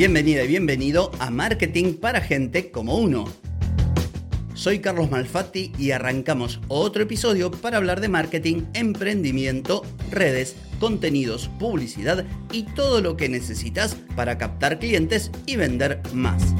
Bienvenida y bienvenido a Marketing para Gente como Uno. Soy Carlos Malfatti y arrancamos otro episodio para hablar de marketing, emprendimiento, redes, contenidos, publicidad y todo lo que necesitas para captar clientes y vender más.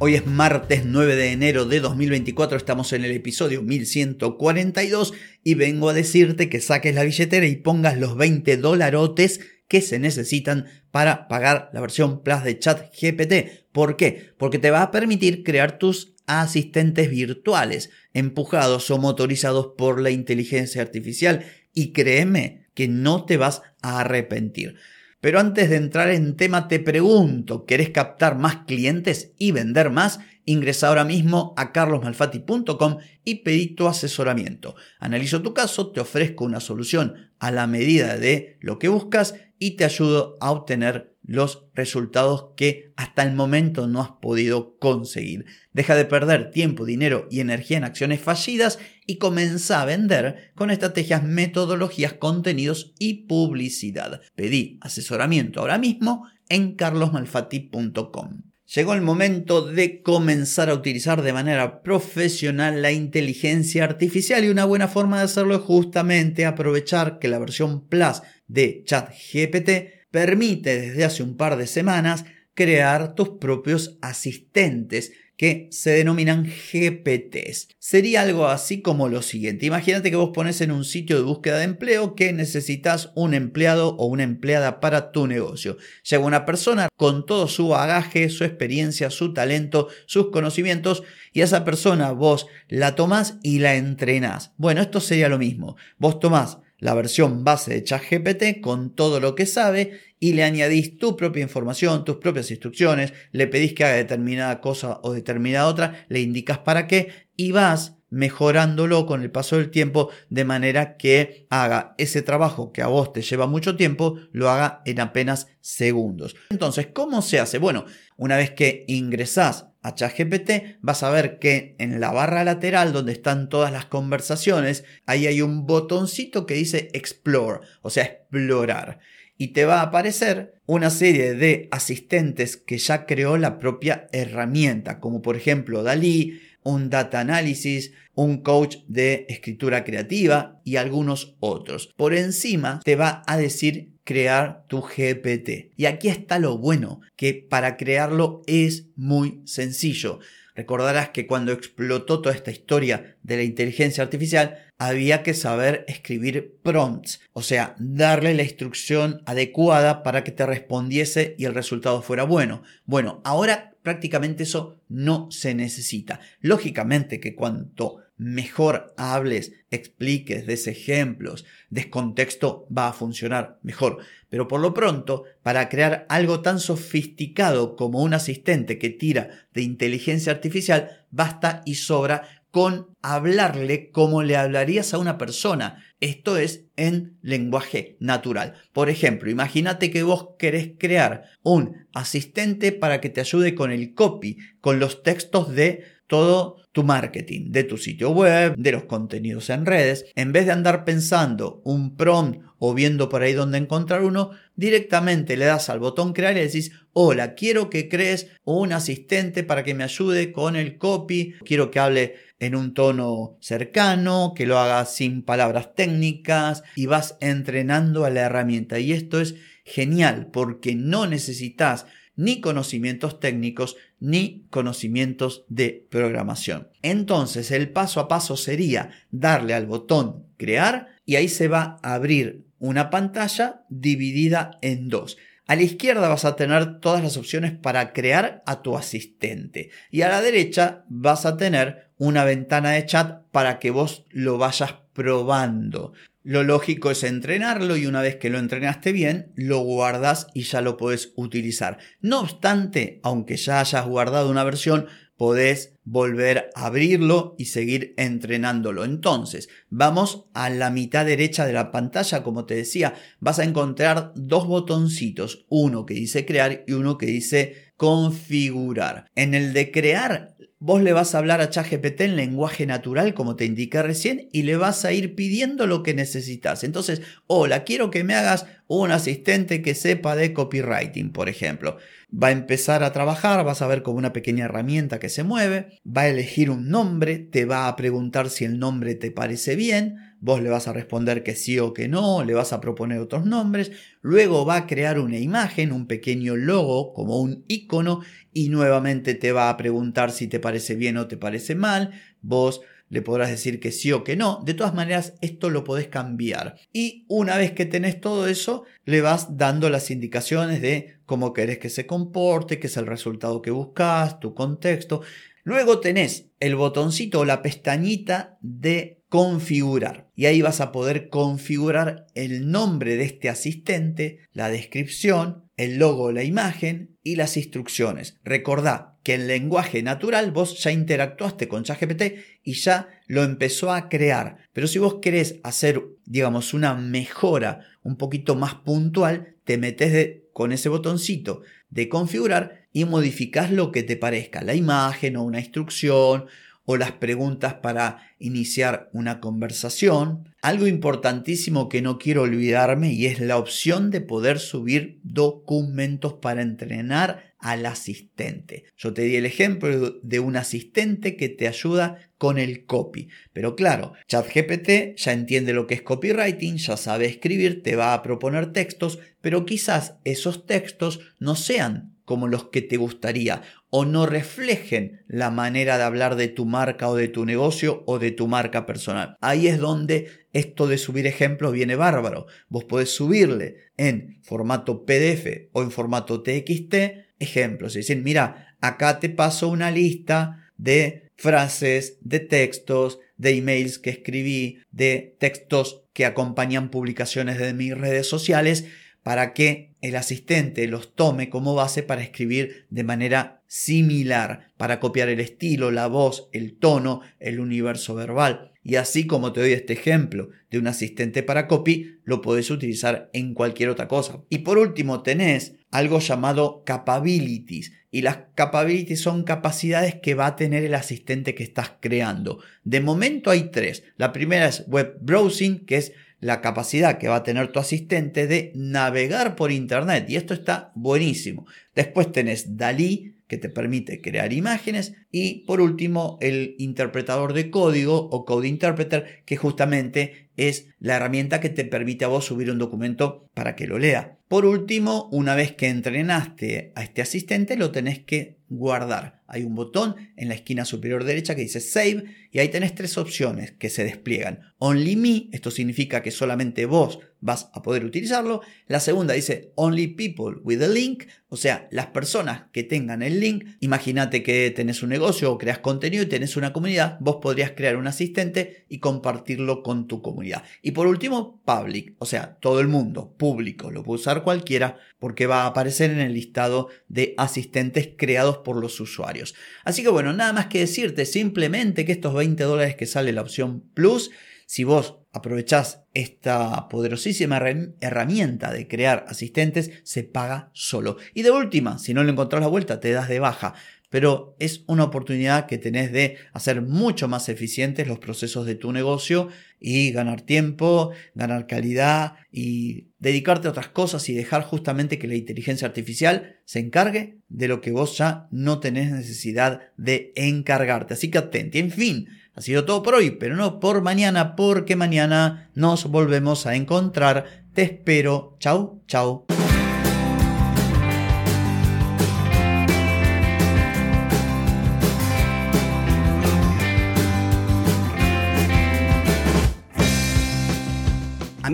Hoy es martes 9 de enero de 2024, estamos en el episodio 1142 y vengo a decirte que saques la billetera y pongas los 20 dolarotes que se necesitan para pagar la versión Plus de ChatGPT. ¿Por qué? Porque te va a permitir crear tus asistentes virtuales, empujados o motorizados por la inteligencia artificial. Y créeme que no te vas a arrepentir. Pero antes de entrar en tema te pregunto, ¿querés captar más clientes y vender más? Ingresa ahora mismo a carlosmalfati.com y pedí tu asesoramiento. Analizo tu caso, te ofrezco una solución a la medida de lo que buscas y te ayudo a obtener los resultados que hasta el momento no has podido conseguir. Deja de perder tiempo, dinero y energía en acciones fallidas y comienza a vender con estrategias, metodologías, contenidos y publicidad. Pedí asesoramiento ahora mismo en carlosmalfati.com. Llegó el momento de comenzar a utilizar de manera profesional la inteligencia artificial y una buena forma de hacerlo es justamente aprovechar que la versión Plus de ChatGPT permite desde hace un par de semanas crear tus propios asistentes que se denominan GPTs. Sería algo así como lo siguiente. Imagínate que vos pones en un sitio de búsqueda de empleo que necesitas un empleado o una empleada para tu negocio. Llega una persona con todo su bagaje, su experiencia, su talento, sus conocimientos y a esa persona vos la tomás y la entrenás. Bueno, esto sería lo mismo. Vos tomás la versión base de ChatGPT con todo lo que sabe y le añadís tu propia información, tus propias instrucciones, le pedís que haga determinada cosa o determinada otra, le indicas para qué y vas mejorándolo con el paso del tiempo de manera que haga ese trabajo que a vos te lleva mucho tiempo, lo haga en apenas segundos. Entonces, ¿cómo se hace? Bueno, una vez que ingresás a ChatGPT, vas a ver que en la barra lateral donde están todas las conversaciones, ahí hay un botoncito que dice Explore, o sea, explorar. Y te va a aparecer una serie de asistentes que ya creó la propia herramienta, como por ejemplo Dalí, un data analysis, un coach de escritura creativa y algunos otros. Por encima te va a decir crear tu GPT. Y aquí está lo bueno, que para crearlo es muy sencillo. Recordarás que cuando explotó toda esta historia de la inteligencia artificial, había que saber escribir prompts, o sea, darle la instrucción adecuada para que te respondiese y el resultado fuera bueno. Bueno, ahora prácticamente eso no se necesita. Lógicamente que cuanto mejor hables, expliques, des ejemplos, des contexto, va a funcionar mejor. Pero por lo pronto, para crear algo tan sofisticado como un asistente que tira de inteligencia artificial, basta y sobra con hablarle como le hablarías a una persona. Esto es en lenguaje natural. Por ejemplo, imagínate que vos querés crear un asistente para que te ayude con el copy, con los textos de todo tu marketing, de tu sitio web, de los contenidos en redes. En vez de andar pensando un prompt o viendo por ahí dónde encontrar uno, directamente le das al botón crear y decís, hola, quiero que crees un asistente para que me ayude con el copy, quiero que hable en un tono cercano, que lo haga sin palabras técnicas y vas entrenando a la herramienta. Y esto es genial porque no necesitas ni conocimientos técnicos ni conocimientos de programación. Entonces el paso a paso sería darle al botón crear y ahí se va a abrir una pantalla dividida en dos. A la izquierda vas a tener todas las opciones para crear a tu asistente y a la derecha vas a tener una ventana de chat para que vos lo vayas probando. Lo lógico es entrenarlo y una vez que lo entrenaste bien, lo guardas y ya lo puedes utilizar. No obstante, aunque ya hayas guardado una versión, podés volver a abrirlo y seguir entrenándolo. Entonces, vamos a la mitad derecha de la pantalla, como te decía, vas a encontrar dos botoncitos, uno que dice crear y uno que dice configurar. En el de crear vos le vas a hablar a ChatGPT en lenguaje natural, como te indiqué recién, y le vas a ir pidiendo lo que necesitas. Entonces, hola, quiero que me hagas un asistente que sepa de copywriting, por ejemplo. Va a empezar a trabajar, vas a ver como una pequeña herramienta que se mueve, va a elegir un nombre, te va a preguntar si el nombre te parece bien, vos le vas a responder que sí o que no, le vas a proponer otros nombres, luego va a crear una imagen, un pequeño logo como un icono y nuevamente te va a preguntar si te parece bien o te parece mal, vos le podrás decir que sí o que no. De todas maneras, esto lo podés cambiar. Y una vez que tenés todo eso, le vas dando las indicaciones de cómo querés que se comporte, qué es el resultado que buscas, tu contexto. Luego tenés el botoncito o la pestañita de configurar. Y ahí vas a poder configurar el nombre de este asistente, la descripción, el logo, la imagen y las instrucciones. Recordá que en lenguaje natural vos ya interactuaste con ChatGPT y ya lo empezó a crear. Pero si vos querés hacer, digamos, una mejora un poquito más puntual, te metes con ese botoncito de configurar y modificás lo que te parezca, la imagen o una instrucción o las preguntas para iniciar una conversación. Algo importantísimo que no quiero olvidarme y es la opción de poder subir documentos para entrenar al asistente. Yo te di el ejemplo de un asistente que te ayuda con el copy. Pero claro, ChatGPT ya entiende lo que es copywriting, ya sabe escribir, te va a proponer textos, pero quizás esos textos no sean como los que te gustaría o no reflejen la manera de hablar de tu marca o de tu negocio o de tu marca personal. Ahí es donde esto de subir ejemplos viene bárbaro. Vos podés subirle en formato PDF o en formato TXT ejemplos. Y decir, mira, acá te paso una lista de frases, de textos, de emails que escribí, de textos que acompañan publicaciones de mis redes sociales para que el asistente los tome como base para escribir de manera similar, para copiar el estilo, la voz, el tono, el universo verbal. Y así como te doy este ejemplo de un asistente para copy, lo puedes utilizar en cualquier otra cosa. Y por último tenés algo llamado capabilities. Y las capabilities son capacidades que va a tener el asistente que estás creando. De momento hay tres. La primera es web browsing, que es la capacidad que va a tener tu asistente de navegar por Internet. Y esto está buenísimo. Después tenés Dalí, que te permite crear imágenes. Y por último, el interpretador de código o Code Interpreter, que justamente es la herramienta que te permite a vos subir un documento para que lo lea. Por último, una vez que entrenaste a este asistente, lo tenés que guardar. Hay un botón en la esquina superior derecha que dice Save y ahí tenés tres opciones que se despliegan. Only Me, esto significa que solamente vos vas a poder utilizarlo. La segunda dice Only People with a Link, o sea, las personas que tengan el link. Imagínate que tenés un negocio o creas contenido y tenés una comunidad, vos podrías crear un asistente y compartirlo con tu comunidad. Y por último, Public, o sea, todo el mundo, público, lo puede usar cualquiera porque va a aparecer en el listado de asistentes creados por los usuarios. Así que bueno, nada más que decirte simplemente que estos 20 dólares que sale la opción Plus, si vos aprovechás esta poderosísima herramienta de crear asistentes, se paga solo. Y de última, si no le encontrás la vuelta, te das de baja pero es una oportunidad que tenés de hacer mucho más eficientes los procesos de tu negocio y ganar tiempo, ganar calidad y dedicarte a otras cosas y dejar justamente que la inteligencia artificial se encargue de lo que vos ya no tenés necesidad de encargarte. Así que atente. En fin, ha sido todo por hoy, pero no por mañana, porque mañana nos volvemos a encontrar. Te espero. Chau, chau.